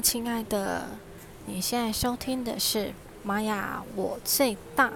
亲爱的，你现在收听的是《玛雅我最大》。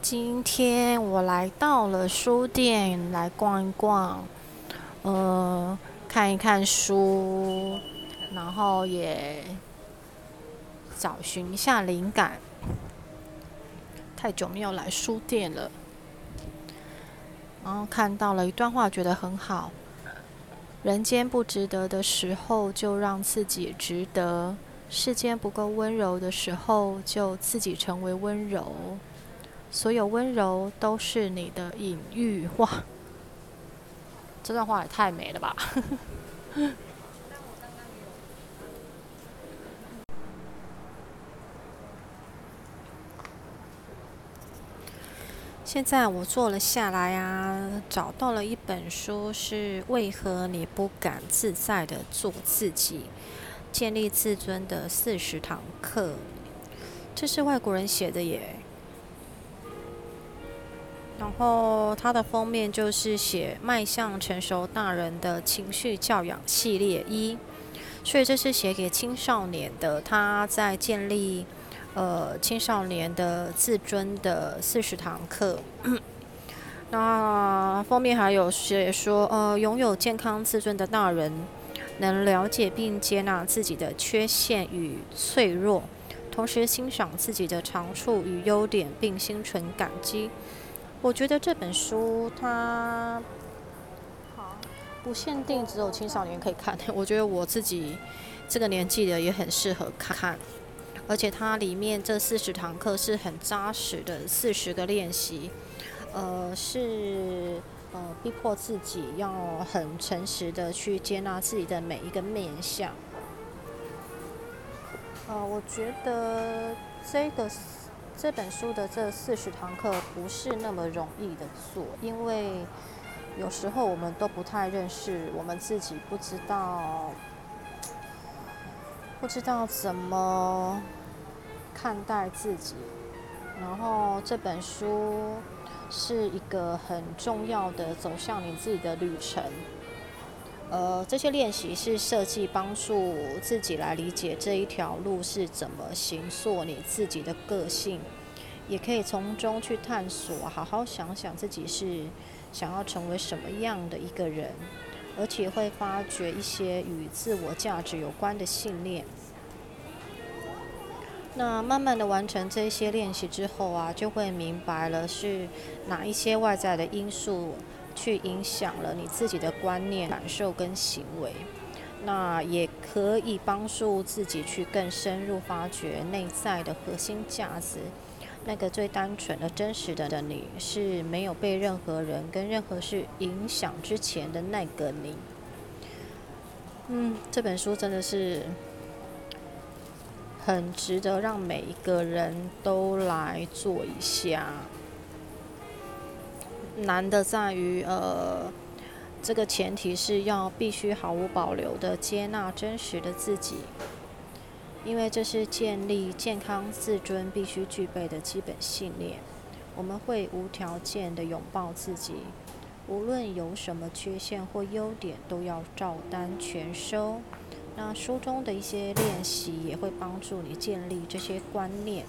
今天我来到了书店来逛一逛，呃，看一看书，然后也找寻一下灵感。太久没有来书店了，然后看到了一段话，觉得很好。人间不值得的时候，就让自己值得；世间不够温柔的时候，就自己成为温柔。所有温柔都是你的隐喻。哇，这段话也太美了吧！现在我坐了下来啊，找到了一本书，是为何你不敢自在的做自己，建立自尊的四十堂课。这是外国人写的耶。然后它的封面就是写迈向成熟大人的情绪教养系列一，所以这是写给青少年的。他在建立。呃，青少年的自尊的四十堂课。那封面还有写说，呃，拥有健康自尊的大人，能了解并接纳自己的缺陷与脆弱，同时欣赏自己的长处与优点，并心存感激。我觉得这本书它好不限定只有青少年可以看，我觉得我自己这个年纪的也很适合看。而且它里面这四十堂课是很扎实的四十个练习，呃，是呃逼迫自己要很诚实的去接纳自己的每一个面相。呃，我觉得这个这本书的这四十堂课不是那么容易的做，因为有时候我们都不太认识我们自己，不知道不知道怎么。看待自己，然后这本书是一个很重要的走向你自己的旅程。呃，这些练习是设计帮助自己来理解这一条路是怎么形塑你自己的个性，也可以从中去探索，好好想想自己是想要成为什么样的一个人，而且会发掘一些与自我价值有关的信念。那慢慢的完成这些练习之后啊，就会明白了是哪一些外在的因素去影响了你自己的观念、感受跟行为。那也可以帮助自己去更深入发掘内在的核心价值，那个最单纯的真实的的你，是没有被任何人跟任何事影响之前的那个你。嗯，这本书真的是。很值得让每一个人都来做一下。难的在于，呃，这个前提是要必须毫无保留的接纳真实的自己，因为这是建立健康自尊必须具备的基本信念。我们会无条件的拥抱自己，无论有什么缺陷或优点，都要照单全收。那书中的一些练习也会帮助你建立这些观念。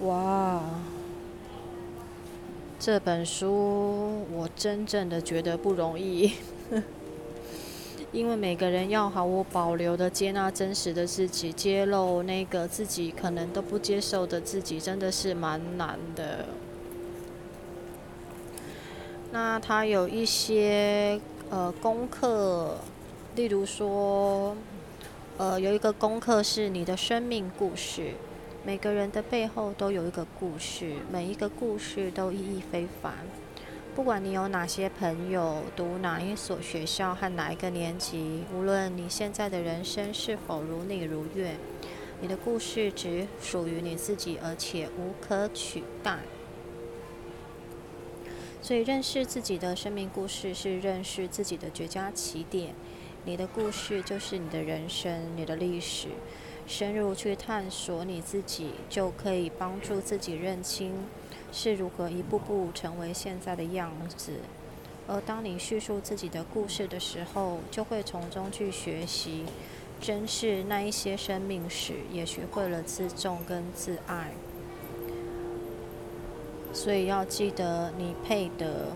哇，这本书我真正的觉得不容易，因为每个人要毫无保留的接纳真实的自己，揭露那个自己可能都不接受的自己，真的是蛮难的。那他有一些呃功课，例如说，呃有一个功课是你的生命故事。每个人的背后都有一个故事，每一个故事都意义非凡。不管你有哪些朋友，读哪一所学校和哪一个年级，无论你现在的人生是否如你如愿，你的故事只属于你自己，而且无可取代。所以，认识自己的生命故事是认识自己的绝佳起点。你的故事就是你的人生，你的历史。深入去探索你自己，就可以帮助自己认清是如何一步步成为现在的样子。而当你叙述自己的故事的时候，就会从中去学习，珍视那一些生命史，也学会了自重跟自爱。所以要记得，你配得，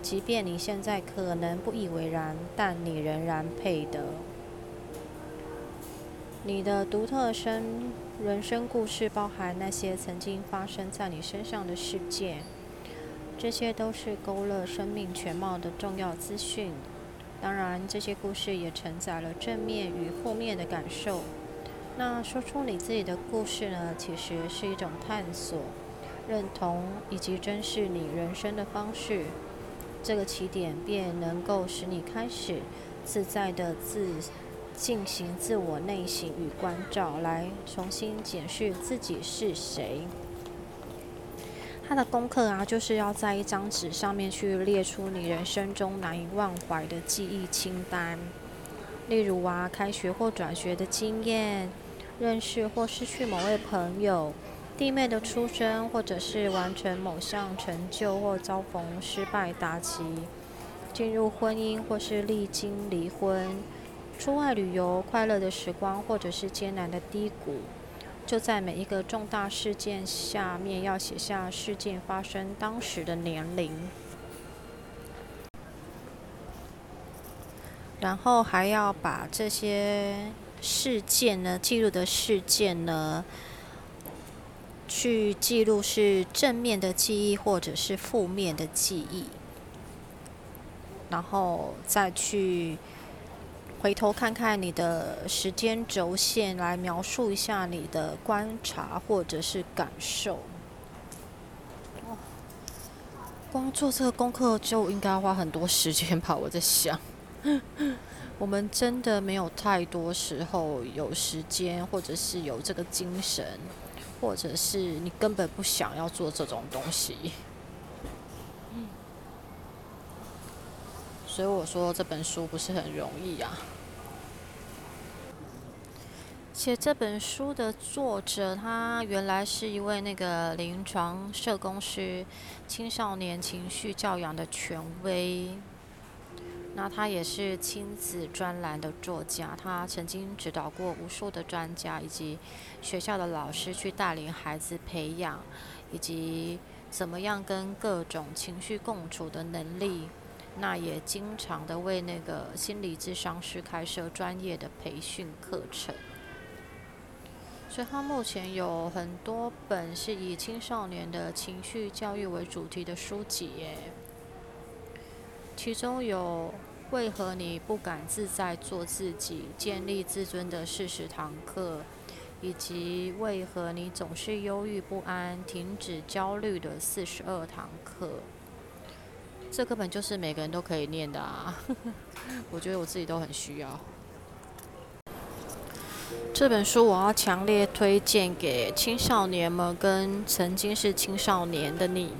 即便你现在可能不以为然，但你仍然配得。你的独特生人生故事，包含那些曾经发生在你身上的事件。这些都是勾勒生命全貌的重要资讯。当然，这些故事也承载了正面与负面的感受。那说出你自己的故事呢？其实是一种探索、认同以及珍视你人生的方式。这个起点便能够使你开始自在的自进行自我内省与关照，来重新检视自己是谁。他的功课啊，就是要在一张纸上面去列出你人生中难以忘怀的记忆清单，例如啊，开学或转学的经验，认识或失去某位朋友，弟妹的出生，或者是完成某项成就或遭逢失败打击，进入婚姻或是历经离婚，出外旅游快乐的时光，或者是艰难的低谷。就在每一个重大事件下面，要写下事件发生当时的年龄，然后还要把这些事件呢，记录的事件呢，去记录是正面的记忆或者是负面的记忆，然后再去。回头看看你的时间轴线，来描述一下你的观察或者是感受。光做这个功课就应该花很多时间吧？我在想，我们真的没有太多时候有时间，或者是有这个精神，或者是你根本不想要做这种东西。所以我说这本书不是很容易啊。写这本书的作者，他原来是一位那个临床社工师、青少年情绪教养的权威。那他也是亲子专栏的作家，他曾经指导过无数的专家以及学校的老师去带领孩子培养，以及怎么样跟各种情绪共处的能力。那也经常的为那个心理咨商师开设专业的培训课程，所以他目前有很多本是以青少年的情绪教育为主题的书籍耶，其中有为何你不敢自在做自己、建立自尊的四十堂课，以及为何你总是忧郁不安、停止焦虑的四十二堂课。这根本就是每个人都可以念的啊！我觉得我自己都很需要。这本书我要强烈推荐给青少年们跟曾经是青少年的你，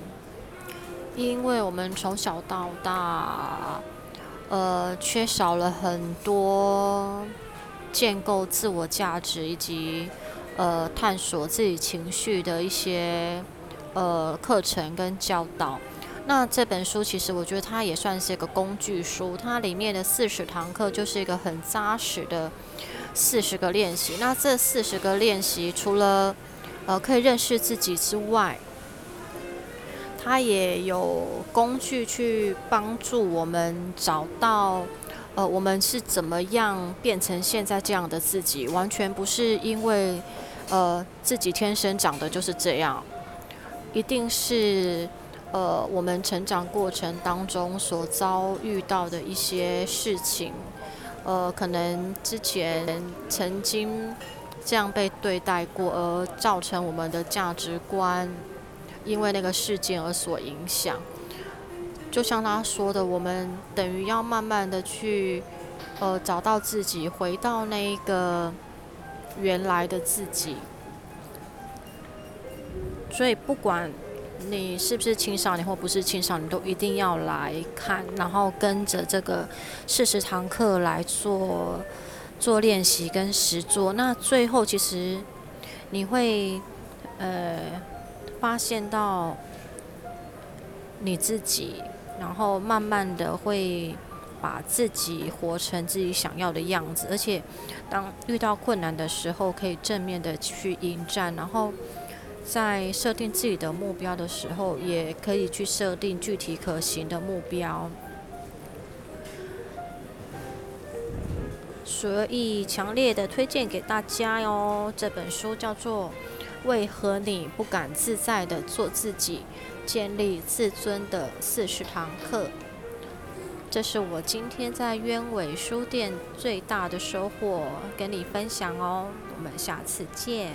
因为我们从小到大，呃，缺少了很多建构自我价值以及呃探索自己情绪的一些呃课程跟教导。那这本书其实我觉得它也算是一个工具书，它里面的四十堂课就是一个很扎实的四十个练习。那这四十个练习除了呃可以认识自己之外，它也有工具去帮助我们找到呃我们是怎么样变成现在这样的自己，完全不是因为呃自己天生长得就是这样，一定是。呃，我们成长过程当中所遭遇到的一些事情，呃，可能之前曾经这样被对待过，而造成我们的价值观因为那个事件而所影响。就像他说的，我们等于要慢慢的去呃找到自己，回到那个原来的自己。所以不管。你是不是青少年或不是青少年，都一定要来看，然后跟着这个四十堂课来做做练习跟实做。那最后其实你会呃发现到，你自己，然后慢慢的会把自己活成自己想要的样子，而且当遇到困难的时候，可以正面的去迎战，然后在设定自己的目标的时候，也可以去设定具体可行的目标。所以强烈的推荐给大家哟！这本书叫做《为何你不敢自在的做自己，建立自尊的四十堂课》。这是我今天在鸢尾书店最大的收获，跟你分享哦。我们下次见。